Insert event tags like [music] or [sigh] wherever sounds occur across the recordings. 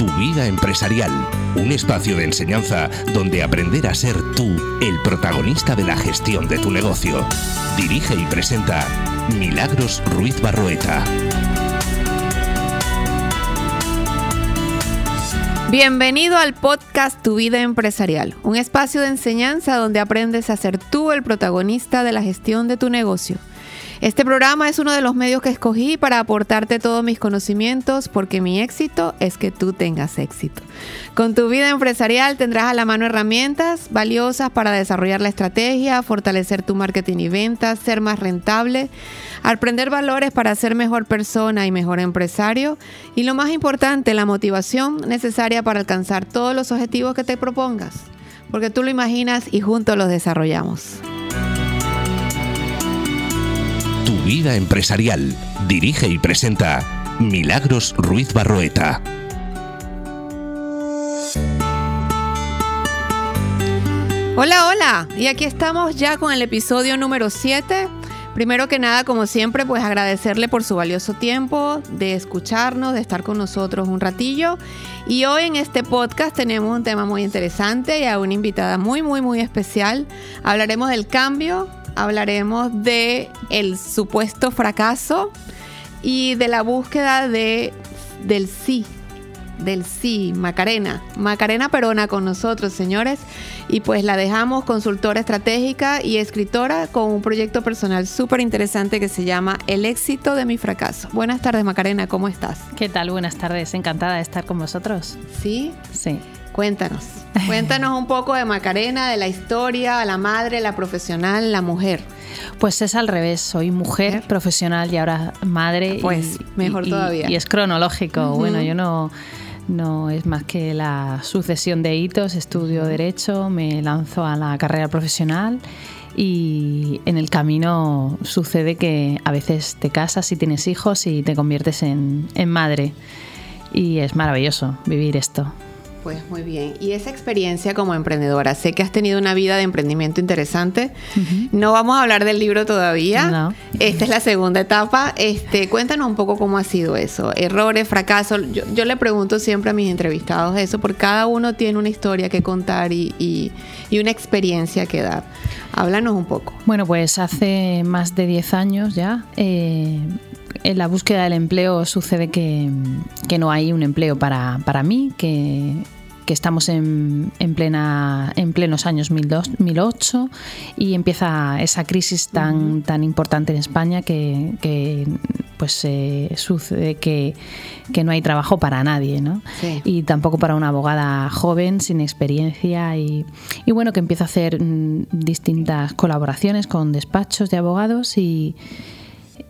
Tu vida empresarial, un espacio de enseñanza donde aprender a ser tú el protagonista de la gestión de tu negocio. Dirige y presenta Milagros Ruiz Barroeta. Bienvenido al podcast Tu vida empresarial, un espacio de enseñanza donde aprendes a ser tú el protagonista de la gestión de tu negocio. Este programa es uno de los medios que escogí para aportarte todos mis conocimientos porque mi éxito es que tú tengas éxito. Con tu vida empresarial tendrás a la mano herramientas valiosas para desarrollar la estrategia, fortalecer tu marketing y ventas, ser más rentable, aprender valores para ser mejor persona y mejor empresario y lo más importante, la motivación necesaria para alcanzar todos los objetivos que te propongas, porque tú lo imaginas y juntos los desarrollamos. Vida empresarial. Dirige y presenta Milagros Ruiz Barroeta. Hola, hola. Y aquí estamos ya con el episodio número 7. Primero que nada, como siempre, pues agradecerle por su valioso tiempo de escucharnos, de estar con nosotros un ratillo. Y hoy en este podcast tenemos un tema muy interesante y a una invitada muy, muy, muy especial. Hablaremos del cambio, hablaremos de el supuesto fracaso y de la búsqueda de del sí, del sí, Macarena. Macarena Perona con nosotros, señores. Y pues la dejamos consultora estratégica y escritora con un proyecto personal súper interesante que se llama El éxito de mi fracaso. Buenas tardes, Macarena, ¿cómo estás? ¿Qué tal? Buenas tardes, encantada de estar con vosotros. ¿Sí? Sí. Cuéntanos. [laughs] Cuéntanos un poco de Macarena, de la historia, la madre, la profesional, la mujer. Pues es al revés, soy mujer profesional y ahora madre. Pues mejor todavía. Y es cronológico. Bueno, yo no, no es más que la sucesión de hitos, estudio derecho, me lanzo a la carrera profesional y en el camino sucede que a veces te casas y tienes hijos y te conviertes en, en madre. Y es maravilloso vivir esto. Pues muy bien. Y esa experiencia como emprendedora, sé que has tenido una vida de emprendimiento interesante. No vamos a hablar del libro todavía. Esta es la segunda etapa. Este, cuéntanos un poco cómo ha sido eso. Errores, fracasos. Yo, le pregunto siempre a mis entrevistados eso, porque cada uno tiene una historia que contar y, una experiencia que dar. Háblanos un poco. Bueno, pues hace más de 10 años ya. Eh, en la búsqueda del empleo sucede que, no hay un empleo para, para mí, que, estamos en, en, plena, en plenos años 2008 y empieza esa crisis tan, tan importante en España que, pues sucede que, no hay trabajo para nadie, ¿no? Y tampoco para una abogada joven, sin experiencia y, y bueno, que empieza a hacer mm, distintas colaboraciones con despachos de abogados y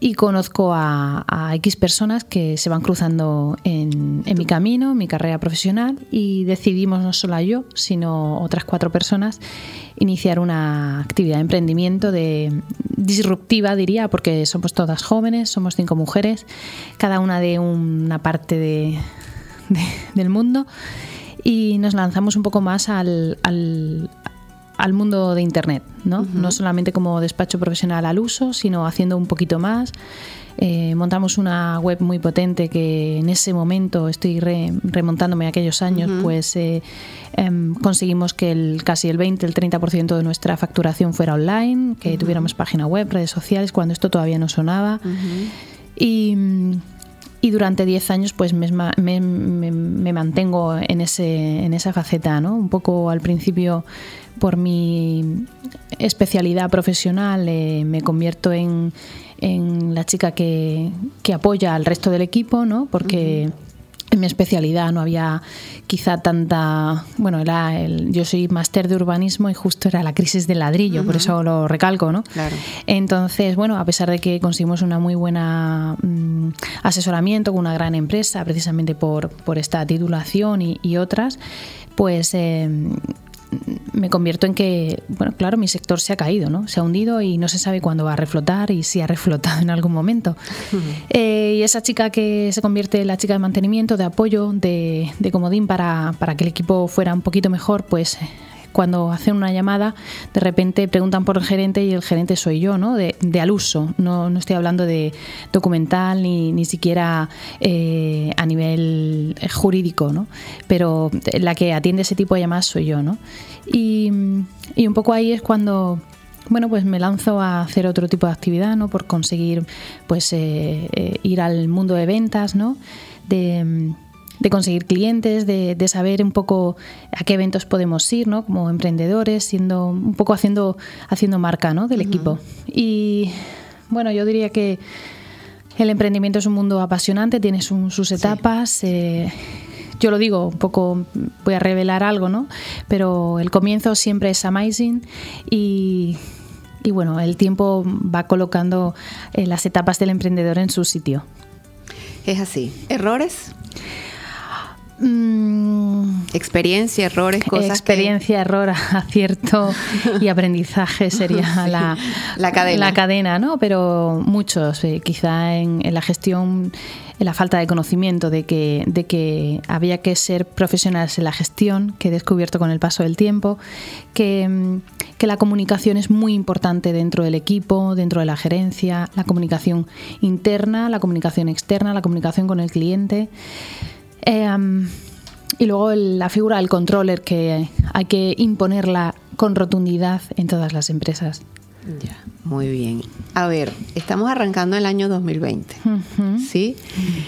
y conozco a, X personas que se van cruzando en, mi camino, en mi carrera profesional y decidimos no solo yo, sino otras cuatro personas iniciar una actividad de emprendimiento de disruptiva diría, porque somos todas jóvenes, somos cinco mujeres, cada una de una parte de, del mundo y nos lanzamos un poco más al mundo de Internet, ¿no? No solamente como despacho profesional al uso, sino haciendo un poquito más. Eh, montamos una web muy potente que en ese momento, estoy remontándome a aquellos años, pues eh, em, conseguimos que el, casi el 20, el 30% de nuestra facturación fuera online, que tuviéramos página web, redes sociales, cuando esto todavía no sonaba. Y y durante 10 años pues me, me, mantengo en, ese, en esa faceta, ¿no? Un poco al principio por mi especialidad profesional eh, me convierto en, en la chica que, que, apoya al resto del equipo, ¿no? Porque en mi especialidad no había quizá tanta bueno era el, yo soy máster de urbanismo y justo era la crisis del ladrillo por eso lo recalco no claro. entonces bueno a pesar de que conseguimos una muy buena mm, asesoramiento con una gran empresa precisamente por, por esta titulación y, y otras pues eh, me convierto en que, bueno, claro, mi sector se ha caído, ¿no? Se ha hundido y no se sabe cuándo va a reflotar y si ha reflotado [laughs] en algún momento. Eh, y esa chica que se convierte en la chica de mantenimiento, de apoyo, de, de comodín para, para que el equipo fuera un poquito mejor, pues cuando hacen una llamada, de repente preguntan por el gerente y el gerente soy yo, ¿no? De, al uso. No, no, estoy hablando de documental ni, ni siquiera eh, a nivel nivel jurídico, ¿no? Pero la que atiende ese tipo de llamadas soy yo, ¿no? Y, y un poco ahí es cuando bueno, pues me lanzo a hacer otro tipo de actividad, ¿no? Por conseguir, pues, eh, eh, ir al mundo de ventas, ¿no? De, conseguir clientes, de, saber un poco a qué eventos podemos ir, ¿no? Como emprendedores, siendo un poco haciendo, haciendo marca, ¿no? Del equipo. Y bueno, yo diría que el emprendimiento es un mundo apasionante, tiene sus etapas. Eh, yo lo digo, un poco voy a revelar algo, ¿no? Pero el comienzo siempre es amazing y, bueno, el tiempo va colocando eh, las etapas del emprendedor en su sitio. Es así. ¿Errores? Mm. Experiencia, errores, cosas. Experiencia, error, [laughs] acierto y aprendizaje sería [laughs] la, la, cadena. La cadena, ¿no? Pero muchos, eh, quizá en, la gestión, en la falta de conocimiento de que, de que había que ser profesionales en la gestión, que he descubierto con el paso del tiempo, que, mm, que la comunicación es muy importante dentro del equipo, dentro de la gerencia, la comunicación interna, la comunicación externa, la comunicación con el cliente. Em, y luego la figura del controller que hay que imponerla con rotundidad en todas las empresas. Ya, muy bien. A ver, estamos arrancando el año 2020, ¿sí?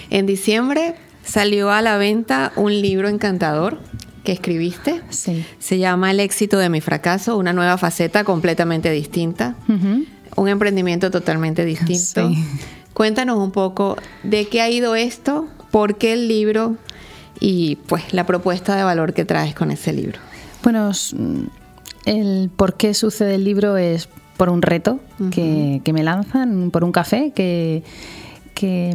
En diciembre salió a la venta un libro encantador que escribiste. Sí. Se llama El éxito de mi fracaso, una nueva faceta completamente distinta, un emprendimiento totalmente distinto. Cuéntanos un poco de qué ha ido esto por qué el libro y pues la propuesta de valor que traes con ese libro. Bueno, el por qué sucede el libro es por un reto que, me lanzan, por un café que, que,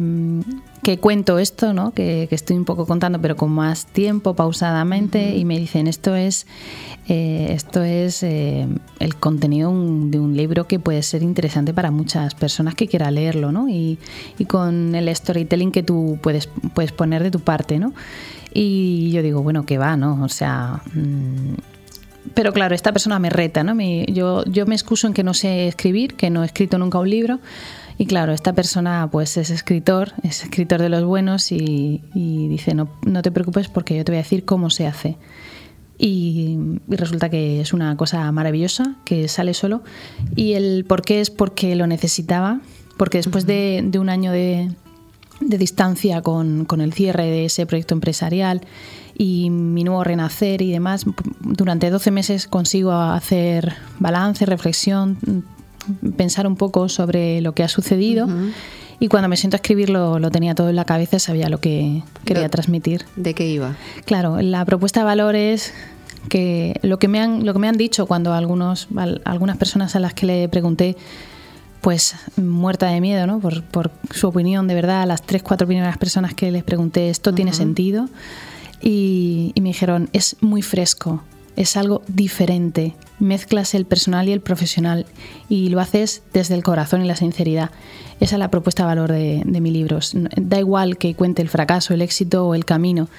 cuento esto, ¿no? Que, estoy un poco contando, pero con más tiempo, pausadamente, y me dicen, esto es, eh, esto es eh, el contenido de un libro que puede ser interesante para muchas personas que quieran leerlo, ¿no? Y, con el storytelling que tú puedes, puedes poner de tu parte, ¿no? Y yo digo, bueno, que va, ¿no? O sea... Mm, pero claro, esta persona me reta, ¿no? yo, yo me excuso en que no sé escribir, que no he escrito nunca un libro, y claro, esta persona pues es escritor, es escritor de los buenos y, dice, no, no, te preocupes porque yo te voy a decir cómo se hace. Y, resulta que es una cosa maravillosa, que sale solo. Y el por qué es porque lo necesitaba, porque después de, un año de, distancia con, con, el cierre de ese proyecto empresarial y mi nuevo renacer y demás, durante 12 meses consigo hacer balance, reflexión, pensar un poco sobre lo que ha sucedido. Y cuando me siento a escribirlo, lo tenía todo en la cabeza, sabía lo que quería transmitir. ¿De qué iba? Claro, la propuesta de valor es que lo que me han, lo que me han dicho cuando algunos, algunas personas a las que le pregunté, pues muerta de miedo, ¿no? Por, por su opinión, de verdad, a las tres, cuatro primeras personas que les pregunté, ¿esto tiene sentido? Y, y me dijeron, es muy fresco, es algo diferente. Mezclas el personal y el profesional y lo haces desde el corazón y la sinceridad. Esa es la propuesta de valor de, mi libro. Da igual que cuente el fracaso, el éxito o el camino.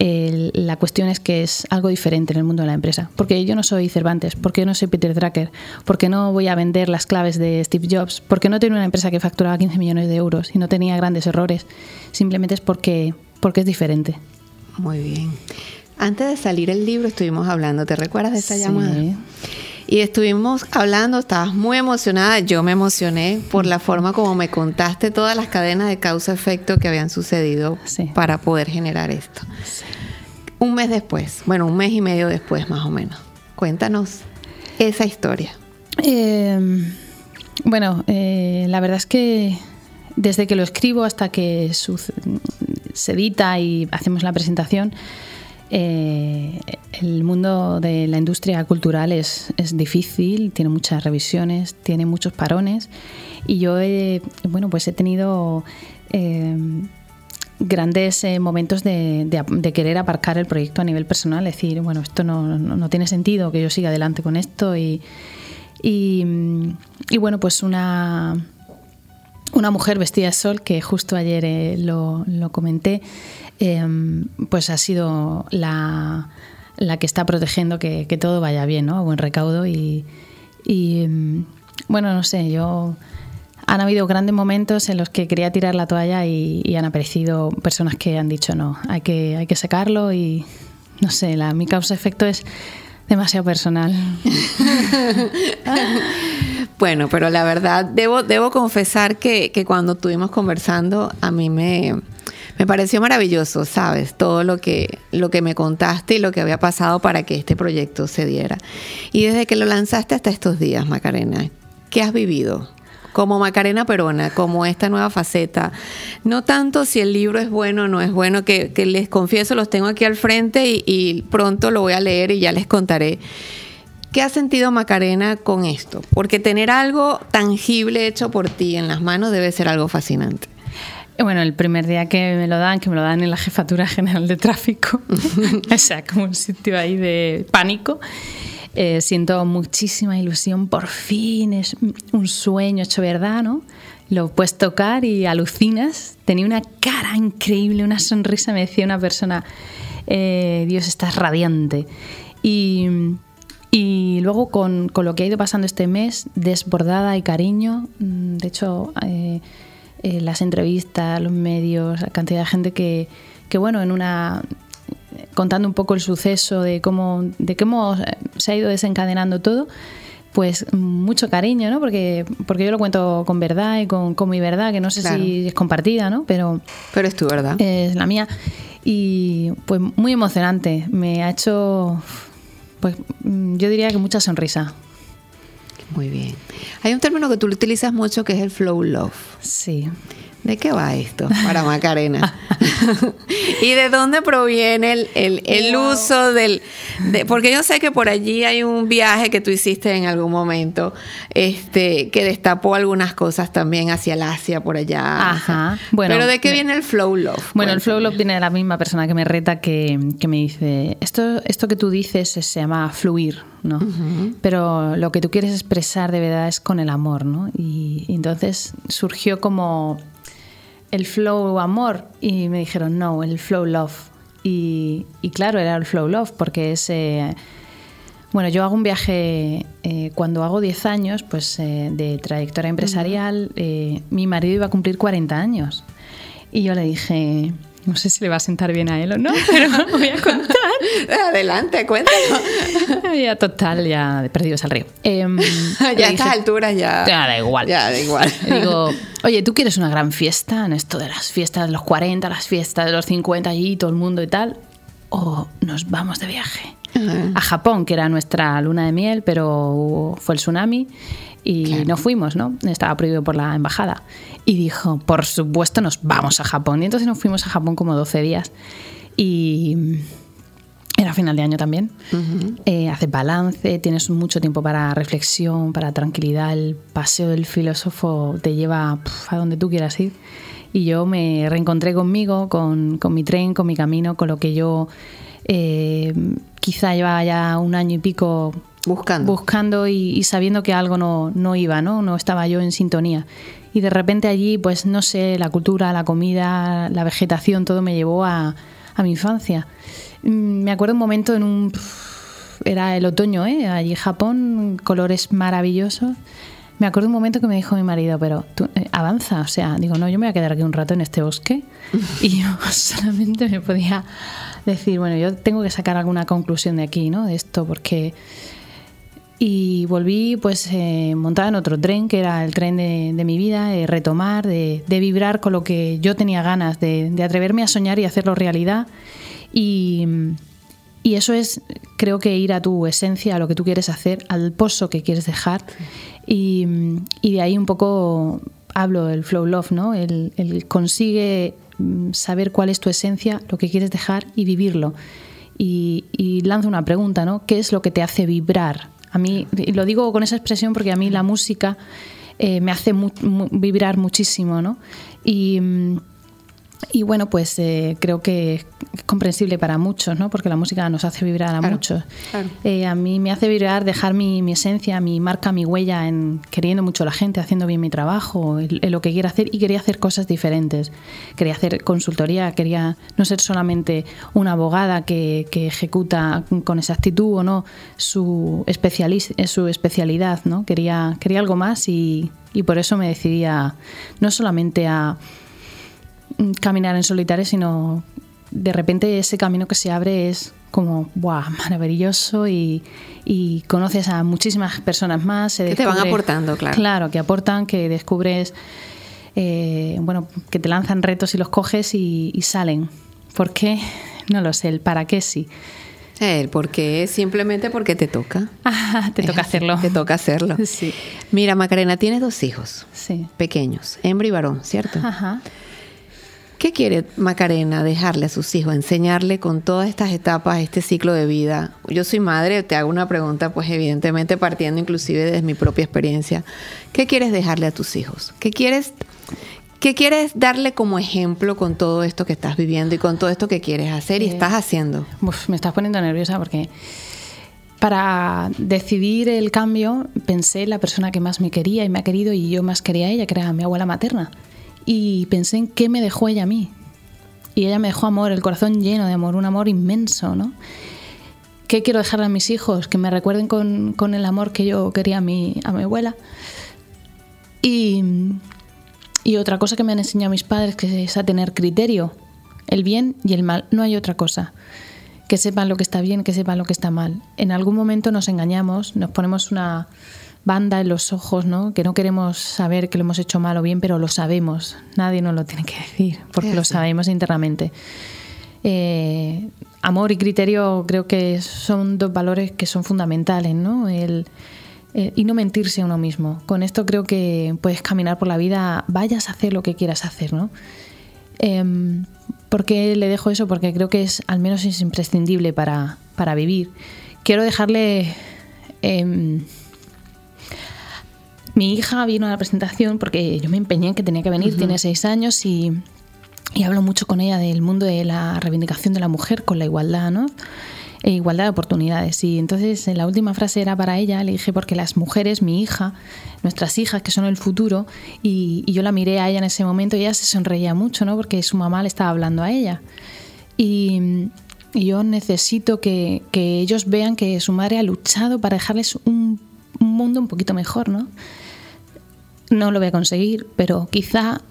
la cuestión es que es algo diferente en el mundo de la empresa. Porque yo no soy Cervantes, porque no soy Peter Drucker, porque no voy a vender las claves de Steve Jobs, porque no tengo una empresa que facturaba 15 millones de euros y no tenía grandes errores. Simplemente es porque, porque es diferente. Muy bien. Antes de salir el libro estuvimos hablando, ¿te recuerdas de esa llamada? Y estuvimos hablando, estabas muy emocionada, yo me emocioné por la forma como me contaste todas las cadenas de causa-efecto que habían sucedido para poder generar esto. Un mes después, bueno, un mes y medio después más o menos, cuéntanos esa historia. Em, bueno, eh, la verdad es que desde que lo escribo hasta que se edita y hacemos la presentación, eh, el mundo de la industria cultural es, difícil, tiene muchas revisiones, tiene muchos parones. Y yo he, bueno, pues he tenido eh, grandes eh, momentos de, querer aparcar el proyecto a nivel personal, decir, bueno, esto no, tiene sentido que yo siga adelante con esto y, y, bueno, pues una, una mujer vestida de sol, que justo ayer lo, lo comenté, Em, pues ha sido la, que está protegiendo que, todo vaya bien, ¿no? A buen recaudo y, em, bueno, no sé, yo han habido grandes momentos en los que quería tirar la toalla y, han aparecido personas que han dicho no, hay que, hay que sacarlo y no sé, la, mi causa-efecto es demasiado personal. [laughs] bueno, pero la verdad, debo, debo confesar que, que cuando estuvimos conversando, a mí me, me pareció maravilloso, ¿sabes? Todo lo que, lo que me contaste y lo que había pasado para que este proyecto se diera. Y desde que lo lanzaste hasta estos días, Macarena, ¿qué has vivido? como Macarena Perona, como esta nueva faceta. No tanto si el libro es bueno o no es bueno, que, les confieso, los tengo aquí al frente y, y, pronto lo voy a leer y ya les contaré. ¿Qué ha sentido Macarena con esto? Porque tener algo tangible hecho por ti en las manos debe ser algo fascinante. Bueno, el primer día que me lo dan, que me lo dan en la Jefatura General de Tráfico, [laughs] o sea, como un sitio ahí de pánico. Eh, siento muchísima ilusión, por fin es un sueño hecho verdad, ¿no? Lo puedes tocar y alucinas. Tenía una cara increíble, una sonrisa, me decía una persona, eh, Dios, estás radiante. Y, y luego con, con, lo que ha ido pasando este mes, desbordada y cariño, mm, de hecho, eh, las entrevistas, los medios, la cantidad de gente que, que bueno, en una contando un poco el suceso de cómo, de cómo se ha ido desencadenando todo, pues mucho cariño, ¿no? Porque, porque yo lo cuento con verdad y con, con mi verdad, que no sé si es compartida, ¿no? Pero, Pero es tu verdad. Es la mía. Y pues muy emocionante. Me ha hecho, pues yo diría que mucha sonrisa. Muy bien. Hay un término que tú utilizas mucho que es el flow love. Sí. ¿De qué va esto para Macarena? [laughs] ¿Y de dónde proviene el, el, uso del... porque yo sé que por allí hay un viaje que tú hiciste en algún momento este, que destapó algunas cosas también hacia el Asia, por allá. Ajá. Bueno, Pero ¿de qué viene el flow love? Bueno, el flow love viene de la misma persona que me reta que, que me dice, esto, esto que tú dices se llama fluir, ¿no? Pero lo que tú quieres expresar de verdad es con el amor, ¿no? y entonces surgió como el flow amor y me dijeron no, el flow love. Y, claro, era el flow love porque es... Eh, bueno, yo hago un viaje eh, cuando hago 10 años pues, eh, de trayectoria empresarial. mi marido iba a cumplir 40 años. Y yo le dije, no sé si le va a sentar bien a él o no, [laughs] pero voy a contar. [laughs] Adelante, cuéntanos. [laughs] ya total, ya perdidos al río. Em, [laughs] ya a estas alturas ya... Ya da igual. Ya da igual. Digo, oye, ¿tú quieres una gran fiesta en esto de las fiestas de los 40, las fiestas de los 50 allí, todo el mundo y tal? ¿O nos vamos de viaje? A Japón, que era nuestra luna de miel, pero fue el tsunami y no fuimos, ¿no? Estaba prohibido por la embajada. Y dijo, por supuesto, nos vamos a Japón. Y entonces nos fuimos a Japón como 12 días. Y era final de año también. Eh, hace balance, tienes mucho tiempo para reflexión, para tranquilidad. El paseo del filósofo te lleva a donde tú quieras ir. Y yo me reencontré conmigo, con, con mi tren, con mi camino, con lo que yo eh, quizá llevaba ya un año y pico buscando, buscando y, sabiendo que algo no, no, iba, ¿no? no estaba yo en sintonía. Y de repente allí, pues no sé, la cultura, la comida, la vegetación, todo me llevó a, a mi infancia. Mm, me acuerdo un momento en un... Era el otoño, ¿eh? Allí en Japón, colores maravillosos. Me acuerdo un momento que me dijo mi marido, pero tú, eh, avanza, o sea, digo, no, yo me voy a quedar aquí un rato en este bosque. [laughs] y yo [laughs] solamente me podía decir, bueno, yo tengo que sacar alguna conclusión de aquí, ¿no? De esto, porque... Y volví pues eh, montada en otro tren, que era el tren de, mi vida, de retomar, de, vibrar con lo que yo tenía ganas, de, de atreverme a soñar y hacerlo realidad. Y, eso es, creo que ir a tu esencia, a lo que tú quieres hacer, al pozo que quieres dejar. Y, de ahí un poco hablo del flow love, ¿no? El, consigue mm, saber cuál es tu esencia, lo que quieres dejar y vivirlo. Y, y lanzo una pregunta, ¿no? ¿Qué es lo que te hace vibrar? A mí, y lo digo con esa expresión porque a mí la música eh, me hace vibrar muchísimo, ¿no? Y, mm, y bueno, pues eh, creo que comprensible para muchos, ¿no? porque la música nos hace vibrar a muchos. Eh, a mí me hace vibrar dejar mi, mi, esencia, mi marca, mi huella en queriendo mucho a la gente, haciendo bien mi trabajo, en, lo que quiero hacer y quería hacer cosas diferentes. Quería hacer consultoría, quería no ser solamente una abogada que, que ejecuta con exactitud o no su, su especialidad, ¿no? quería, quería algo más y, y por eso me decidí a, no solamente a caminar en solitario, sino de repente ese camino que se abre es como ¡buah! maravilloso y, conoces a muchísimas personas más. que te van aportando, claro. Claro, que aportan, que descubres, eh, bueno, que te lanzan retos y los coges y, salen. ¿Por qué? No lo sé, el para qué sí. El por qué simplemente porque te toca. [laughs] te toca hacerlo. Te toca hacerlo. [laughs] Sí. Mira, Macarena, tienes dos hijos. Sí. Pequeños, hembra y varón, ¿cierto? Ajá. ¿Qué quiere Macarena dejarle a sus hijos, enseñarle con todas estas etapas, este ciclo de vida? Yo soy madre, te hago una pregunta, pues evidentemente partiendo inclusive desde mi propia experiencia. ¿Qué quieres dejarle a tus hijos? ¿Qué quieres, qué quieres darle como ejemplo con todo esto que estás viviendo y con todo esto que quieres hacer y eh, estás haciendo? me estás poniendo nerviosa porque para decidir el cambio pensé en la persona que más me quería y me ha querido y yo más quería a ella, que era mi abuela materna y pensé en qué me dejó ella a mí. Y ella me dejó amor, el corazón lleno de amor, un amor inmenso, ¿no? ¿Qué quiero dejarle a mis hijos? Que me recuerden con, el amor que yo quería a mi, a mi abuela. Y, y otra cosa que me han enseñado mis padres que es a tener criterio, el bien y el mal, no hay otra cosa. Que sepan lo que está bien, que sepan lo que está mal. En algún momento nos engañamos, nos ponemos una, banda en los ojos, ¿no? Que no queremos saber que lo hemos hecho mal o bien, pero lo sabemos. Nadie nos lo tiene que decir, porque lo sabemos internamente. Eh, amor y criterio creo que son dos valores que son fundamentales, ¿no? El, y no mentirse a uno mismo. Con esto creo que puedes caminar por la vida, vayas a hacer lo que quieras hacer, ¿no? Eh, ¿Por qué le dejo eso? Porque creo que es, al menos es imprescindible para, para vivir. Quiero dejarle em, mi hija vino a la presentación porque yo me empeñé en que tenía que venir, tiene seis años y, hablo mucho con ella del mundo de la reivindicación de la mujer con la igualdad, ¿no? E igualdad de oportunidades. Y entonces la última frase era para ella, le dije, porque las mujeres, mi hija, nuestras hijas, que son el futuro, y, yo la miré a ella en ese momento y ella se sonreía mucho, ¿no? Porque su mamá le estaba hablando a ella. Y, yo necesito que, ellos vean que su madre ha luchado para dejarles un, un mundo un poquito mejor, ¿no? No lo voy a conseguir, pero quizá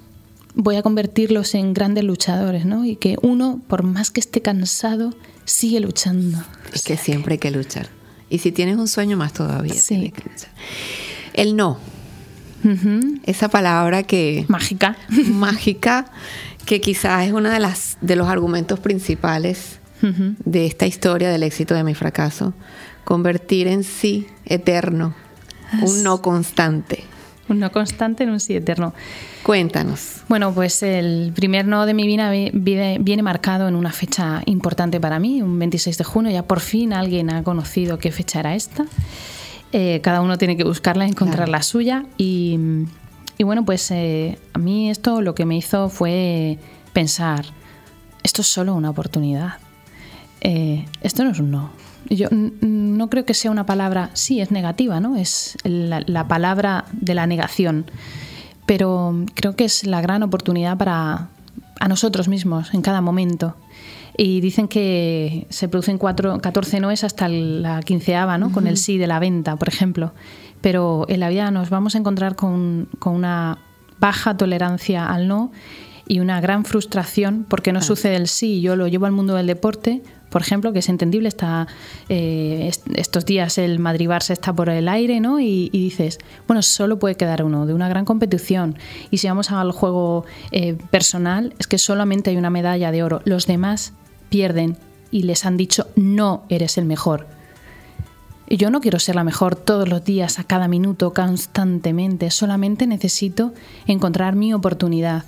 voy a convertirlos en grandes luchadores, ¿no? Y que uno, por más que esté cansado, sigue luchando. Es que siempre hay que luchar. Y si tienes un sueño más todavía, sí. que luchar. El no. Esa palabra que... Mágica. [laughs] Mágica, que quizás es uno de, las, de los argumentos principales de esta historia del éxito de mi fracaso. Convertir en sí eterno un no constante. Un no constante en un sí eterno. Cuéntanos. Bueno, pues el primer no de mi vida viene marcado en una fecha importante para mí, un 26 de junio. Ya por fin alguien ha conocido qué fecha era esta. Eh, cada uno tiene que buscarla, encontrar la suya. Y, bueno, pues eh, a mí esto lo que me hizo fue pensar, esto es solo una oportunidad. Eh, esto no es un no yo no creo que sea una palabra, sí, es negativa, ¿no? Es la, palabra de la negación, pero creo que es la gran oportunidad para a nosotros mismos en cada momento. Y dicen que se producen cuatro, 14 noes hasta la quinceava, ¿no? Con el sí de la venta, por ejemplo. Pero en la vida nos vamos a encontrar con, con una baja tolerancia al no y una gran frustración porque no sucede el sí. Yo lo llevo al mundo del deporte, por ejemplo, que es entendible, está eh, estos días el Madrid-Barça está por el aire, ¿no? Y, dices, bueno, solo puede quedar uno de una gran competición. Y si vamos al juego eh, personal, es que solamente hay una medalla de oro. Los demás pierden y les han dicho, no eres el mejor. Yo no quiero ser la mejor todos los días, a cada minuto, constantemente. Solamente necesito encontrar mi oportunidad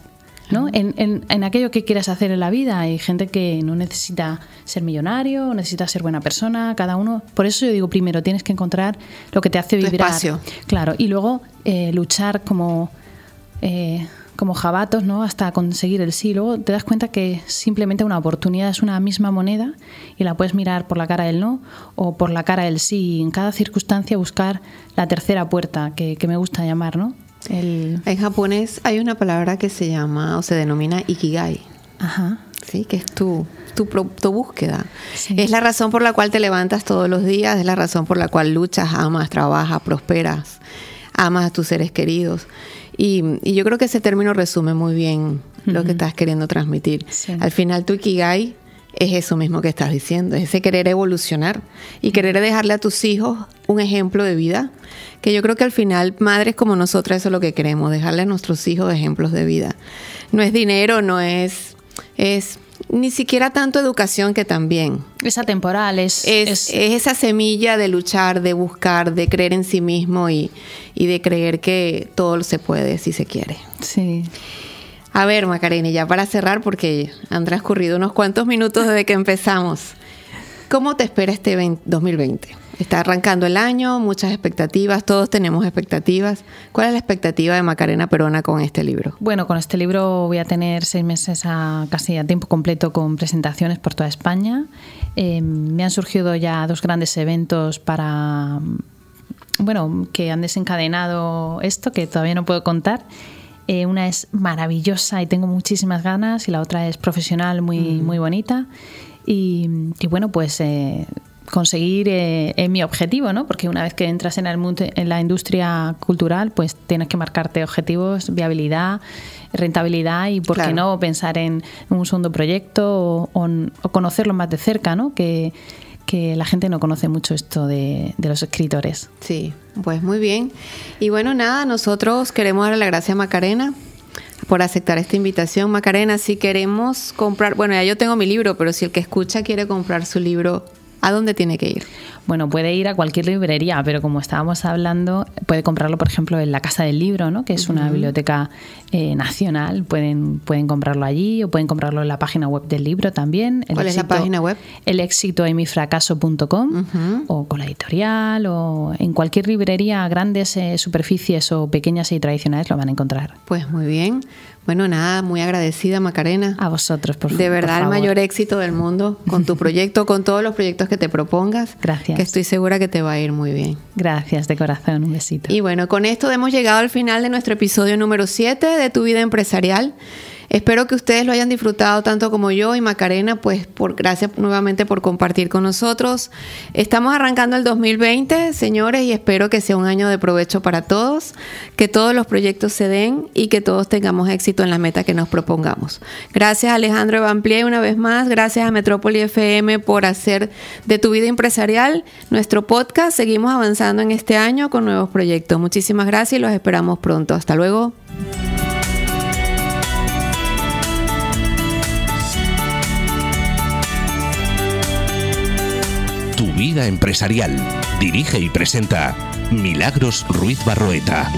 ¿no? En, aquello que quieras hacer en la vida. Hay gente que no necesita ser millonario, necesita ser buena persona, cada uno. Por eso yo digo, primero tienes que encontrar lo que te hace vibrar. Espacio. Claro, y luego eh, luchar como, eh, como jabatos, ¿no? Hasta conseguir el sí. Luego te das cuenta que simplemente una oportunidad es una misma moneda y la puedes mirar por la cara del no o por la cara del sí. Y en cada circunstancia buscar la tercera puerta, que, me gusta llamar, ¿no? En japonés hay una palabra que se llama o se denomina ikigai. Ajá. Sí, que es tu, tu, tu búsqueda. Es la razón por la cual te levantas todos los días, es la razón por la cual luchas, amas, trabajas, prosperas, amas a tus seres queridos. Y, yo creo que ese término resume muy bien lo que estás queriendo transmitir. Al final tu Ikigai es eso mismo que estás diciendo, es ese querer evolucionar y querer dejarle a tus hijos un ejemplo de vida, que yo creo que al final madres como nosotras eso es lo que queremos, dejarle a nuestros hijos ejemplos de vida. No es dinero, no es, es ni siquiera tanto educación que también. Es atemporal, es es, esa semilla de luchar, de buscar, de creer en sí mismo y, de creer que todo se puede si se quiere. Sí. A ver, Macarena, ya para cerrar, porque han transcurrido unos cuantos minutos desde que empezamos. ¿Cómo te espera este 2020? Está arrancando el año, muchas expectativas, todos tenemos expectativas. ¿Cuál es la expectativa de Macarena Perona con este libro? Bueno, con este libro voy a tener seis meses a, casi a tiempo completo con presentaciones por toda España. Eh, me han surgido ya dos grandes eventos para, bueno, que han desencadenado esto, que todavía no puedo contar. Eh, una es maravillosa y tengo muchísimas ganas y la otra es profesional, muy, muy bonita. Y, bueno, pues eh, conseguir eh, mi objetivo, ¿no? Porque una vez que entras en, el mundo, en la industria cultural, pues tienes que marcarte objetivos, viabilidad, rentabilidad y, ¿por qué no, pensar en un segundo proyecto o, conocerlo más de cerca, ¿no? Que, que la gente no conoce mucho esto de, los escritores. Sí, pues muy bien. Y bueno, nada, nosotros queremos darle la gracia a Macarena por aceptar esta invitación. Macarena, si queremos comprar, bueno, ya yo tengo mi libro, pero si el que escucha quiere comprar su libro, ¿A dónde tiene que ir? Bueno, puede ir a cualquier librería, pero como estábamos hablando, puede comprarlo, por ejemplo, en la Casa del Libro, ¿no? que es una biblioteca eh, nacional. Pueden, pueden comprarlo allí o pueden comprarlo en la página web del libro también. ¿Cuál es la página web? El éxito en mi fracaso.com o con la editorial o en cualquier librería, grandes eh, superficies o pequeñas y tradicionales lo van a encontrar. Pues muy bien. Bueno, nada, muy agradecida Macarena. A vosotros, por favor. De verdad, el mayor éxito del mundo con tu [laughs] proyecto, con todos los proyectos que te propongas. Gracias. Que estoy segura que te va a ir muy bien. Gracias, de corazón, un besito. Y bueno, con esto hemos llegado al final de nuestro episodio número 7 de Tu Vida Empresarial. Espero que ustedes lo hayan disfrutado tanto como yo y Macarena, pues por gracias nuevamente por compartir con nosotros. Estamos arrancando el 2020, señores, y espero que sea un año de provecho para todos, que todos los proyectos se den y que todos tengamos éxito en la meta que nos propongamos. Gracias a Alejandro Evamplie una vez más, gracias a Metrópoli FM por hacer de tu vida empresarial nuestro podcast. Seguimos avanzando en este año con nuevos proyectos. Muchísimas gracias y los esperamos pronto. Hasta luego. Vida Empresarial. Dirige y presenta Milagros Ruiz Barroeta.